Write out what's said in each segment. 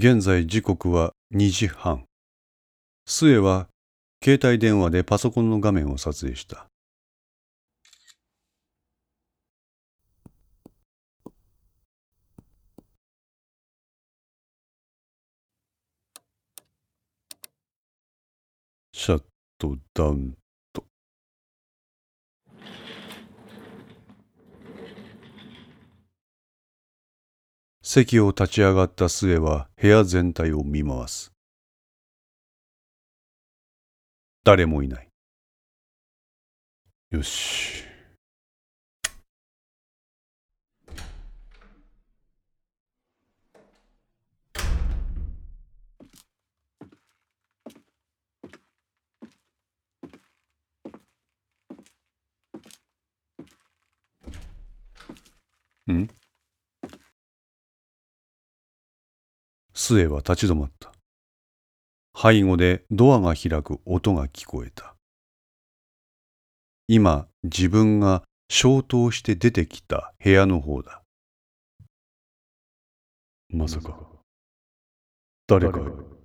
現在時刻は2時半。末は携帯電話でパソコンの画面を撮影した。シャットダウン席を立ち上がった末は部屋全体を見回す。誰もいない。よし。ん？末は立ち止まった。背後でドアが開く音が聞こえた。今、自分が消灯して出てきた部屋の方だ。まさか、誰か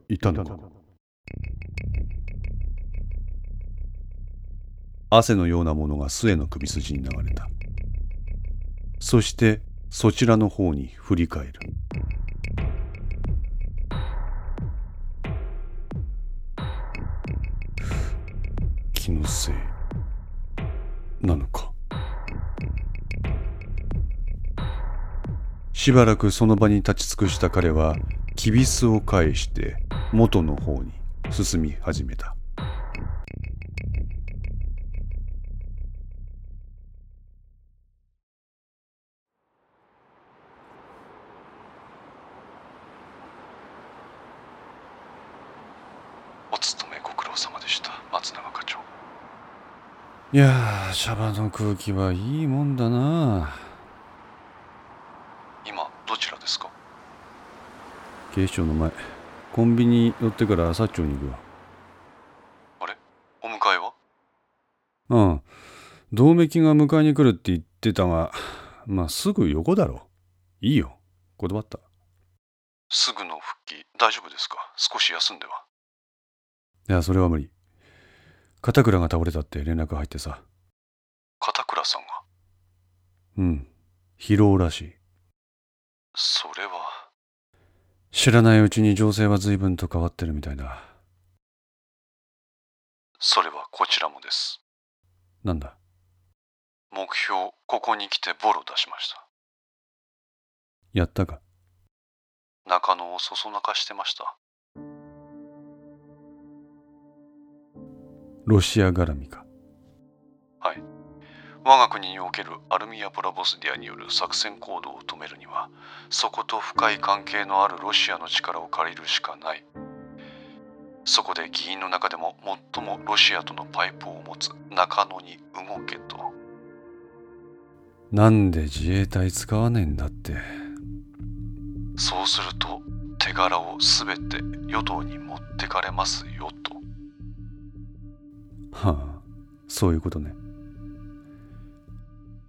いたのか。汗のようなものが末の首筋に流れた。そしてそちらの方に振り返る。気のせいなのか？しばらくその場に立ち尽くした彼は、きびすを返して元の方に進み始めた。いやー、シャバの空気はいいもんだな。今どちらですか？警視庁の前、コンビニ寄ってから薩長に行くわ。あれ？お迎えは？うん。同盟が迎えに来るって言ってたが、まあすぐ横だろ。いいよ。断った。すぐの復帰大丈夫ですか？少し休んではいや、それは無理。片倉が倒れたって連絡入ってさ。片倉さんが？うん。疲労らしい。それは知らないうちに情勢は随分と変わってるみたいだ。それはこちらもですなんだ？目標ここに来てボロ出しましたやったか？中野をそそなかしてましたロシア絡みか。はい我が国におけるアルミア・プラボスディアによる作戦行動を止めるにはそこと深い関係のあるロシアの力を借りるしかないそこで議員の中でも最もロシアとのパイプを持つ中野に動けとなんで自衛隊使わねえんだって。そうすると手柄をすべて与党に持ってかれますよとはあ、そういうことね。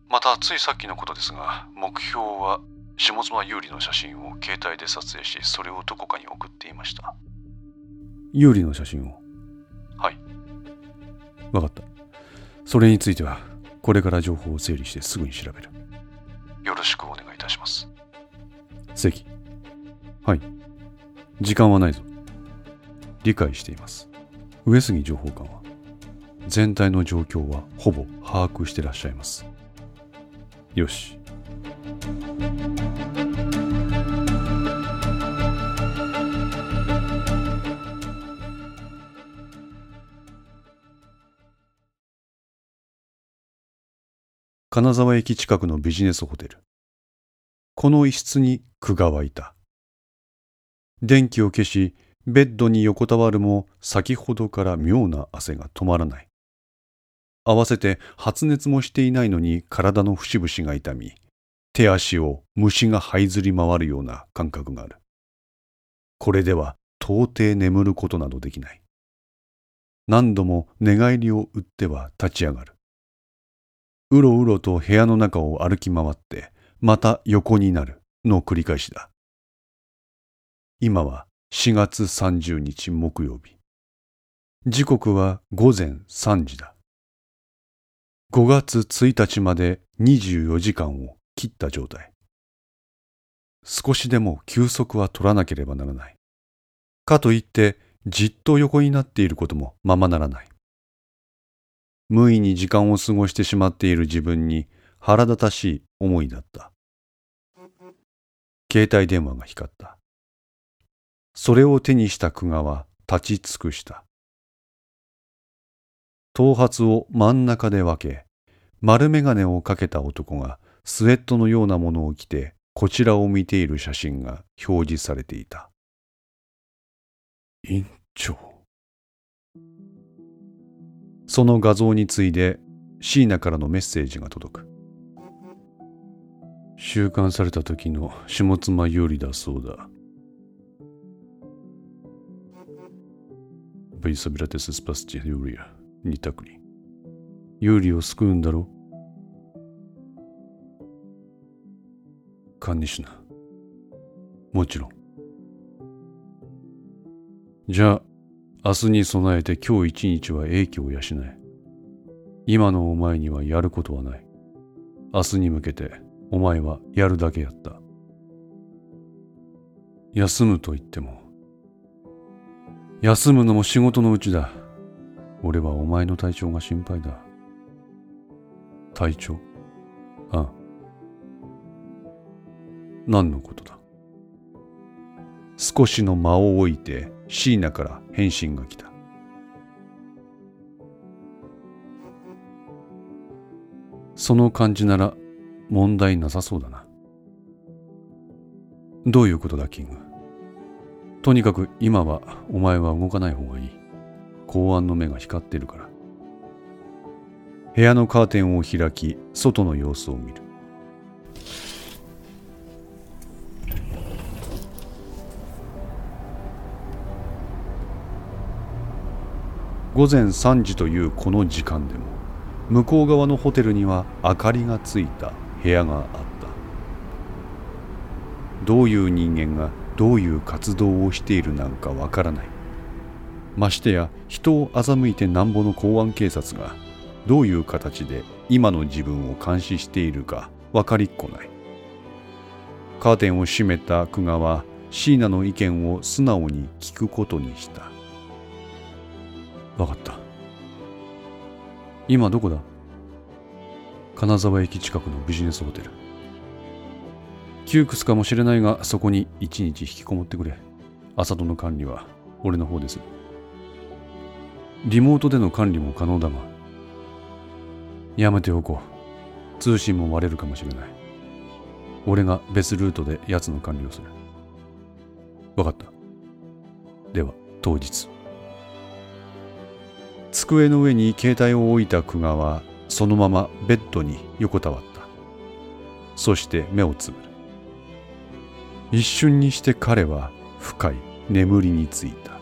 またついさっきのことですが目標は下妻有利の写真を携帯で撮影しそれをどこかに送っていました有利の写真を？はいわかった。それについては、これから情報を整理してすぐに調べる。よろしくお願いいたします関。はい。時間はないぞ。理解しています。上杉情報官は、全体の状況はほぼ把握してらっしゃいます。よし。金沢駅近くのビジネスホテル。この一室に久我はいた。電気を消し、ベッドに横たわるも先ほどから妙な汗が止まらない。合わせて発熱もしていないのに体の節々が痛み、手足を虫が這いずり回るような感覚がある。これでは到底眠ることなどできない。何度も寝返りを打っては立ち上がる。うろうろと部屋の中を歩き回って、また横になるの繰り返しだ。今は4月30日木曜日。時刻は午前3時だ。5月1日まで24時間を切った状態。少しでも休息は取らなければならない。かといってじっと横になっていることもままならない。無意に時間を過ごしてしまっている自分に腹立たしい思いだった。携帯電話が光った。それを手にした久我は立ち尽くした。頭髪を真ん中で分け、丸眼鏡をかけた男がスウェットのようなものを着てこちらを見ている写真が表示されていた。院長。その画像に次いで椎名からのメッセージが届く。収監された時の下妻有利だそうだ。ベイサビ二択に。有利を救うんだろ管理しな。もちろん。じゃあ、明日に備えて今日一日は英気を養え。今のお前にはやることはない。明日に向けてお前はやるだけやった。休むと言っても、休むのも仕事のうちだ。俺はお前の体調が心配だ。体調？ああ。何のことだ？少しの間を置いて椎名から返信が来た。その感じなら問題なさそうだな。どういうことだ、キング？とにかく今はお前は動かない方がいい。公安の目が光ってるから。部屋のカーテンを開き、外の様子を見る。午前3時というこの時間でも向こう側のホテルには明かりがついた部屋があったどういう人間がどういう活動をしているなんかわからないましてや人を欺いてなんぼの公安警察がどういう形で今の自分を監視しているか分かりっこない。カーテンを閉めた久我は椎名の意見を素直に聞くことにした。分かった。今どこだ？金沢駅近くのビジネスホテル。窮屈かもしれないがそこに一日引きこもってくれ。浅戸の管理は俺の方ですリモートでの管理も可能だがやめておこう。通信も割れるかもしれない。俺が別ルートで奴の管理をする。分かった。では当日。机の上に携帯を置いた久我はそのままベッドに横たわった。そして目をつぶる。一瞬にして彼は深い眠りについた。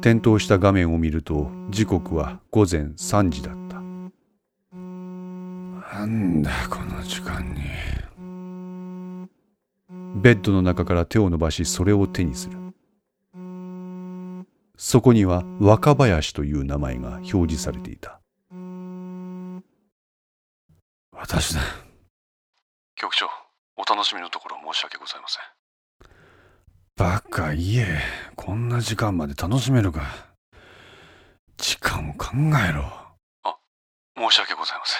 点灯した画面を見ると時刻は午前3時だった。なんだこの時間に。ベッドの中から手を伸ばしそれを手にする。そこには若林という名前が表示されていた。私だ。局長お楽しみのところ申し訳ございませんバカ言え。こんな時間まで楽しめるか。時間を考えろ。あ申し訳ございません。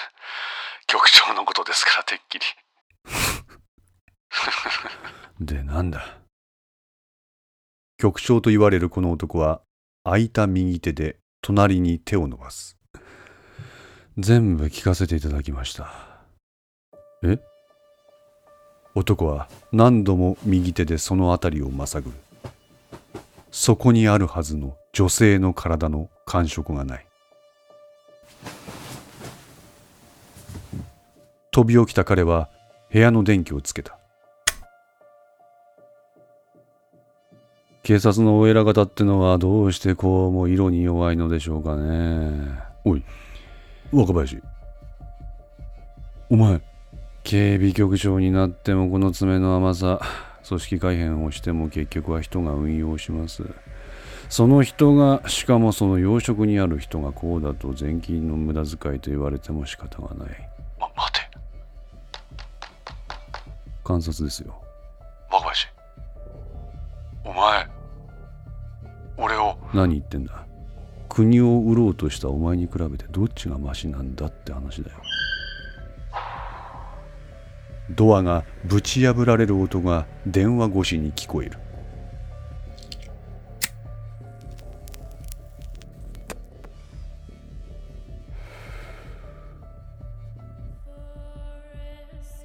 局長のことですからてっきり。でなんだ？局長と言われるこの男は空いた右手で隣に手を伸ばす。全部聞かせていただきました。え？男は何度も右手でその辺りをまさぐるそこにあるはずの女性の体の感触がない飛び起きた彼は部屋の電気をつけた警察のお偉方ってのはどうしてこうも色に弱いのでしょうかね。おい、若林。お前、警備局長になってもこの爪の甘さ、組織改変をしても結局は人が運用します。その人が、しかもその養殖にある人がこうだと税金の無駄遣いと言われても仕方がない。ま、待て。観察ですよ。若林。お前、俺を。何言ってんだ。国を売ろうとしたお前に比べてどっちがマシなんだって話だよ。ドアがぶち破られる音が電話越しに聞こえる。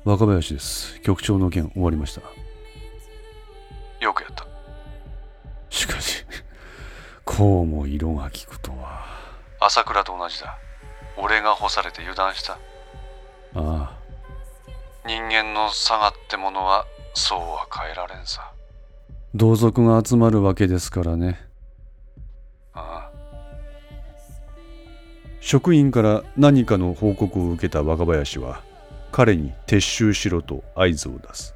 若林です。局長の件終わりました。よくやった。しかし、こうも色が効くとは。朝倉と同じだ。俺が干されて油断した。間の差がってものはそうは変えられんさ。同族が集まるわけですからね。ああ。職員から何かの報告を受けた若林は彼に撤収しろと合図を出す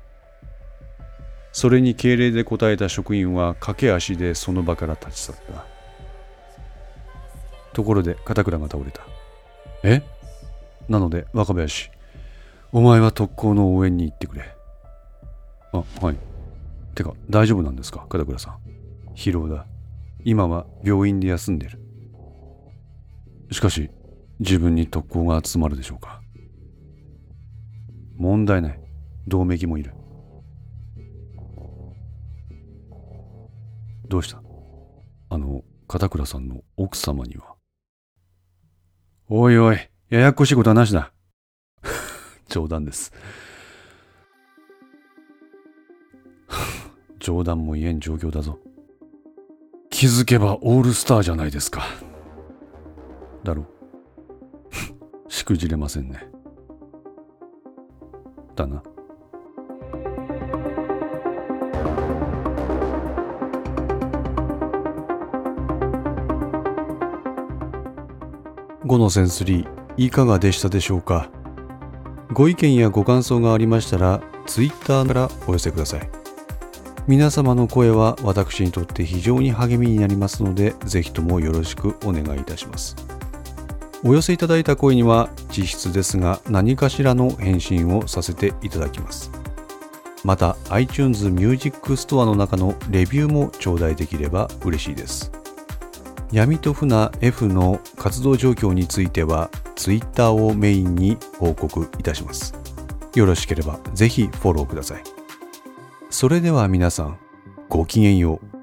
それに敬礼で答えた職員は駆け足でその場から立ち去ったところで片倉が倒れたえ？なので若林お前は特攻の応援に行ってくれあはいてか大丈夫なんですか？片倉さん疲労だ今は病院で休んでるしかし自分に特攻が集まるでしょうか？問題ない。同盟もいる。どうした？あの、片倉さんの奥様には。おいおい、ややこしいことはなしだ。冗談です。冗談も言えん状況だぞ。気づけばオールスターじゃないですか。だろ。しくじれませんね。ったな。5のセンスリーいかがでしたでしょうか？ご意見やご感想がありましたら Twitter からお寄せください。皆様の声は私にとって非常に励みになりますのでぜひともよろしくお願いいたします。お寄せいただいた声には実質ですが何かしらの返信をさせていただきます。また iTunes Music Store の中のレビューも頂戴できれば嬉しいです。闇と船 F の活動状況については Twitter をメインに報告いたします。よろしければぜひフォローください。それでは皆さんごきげんよう。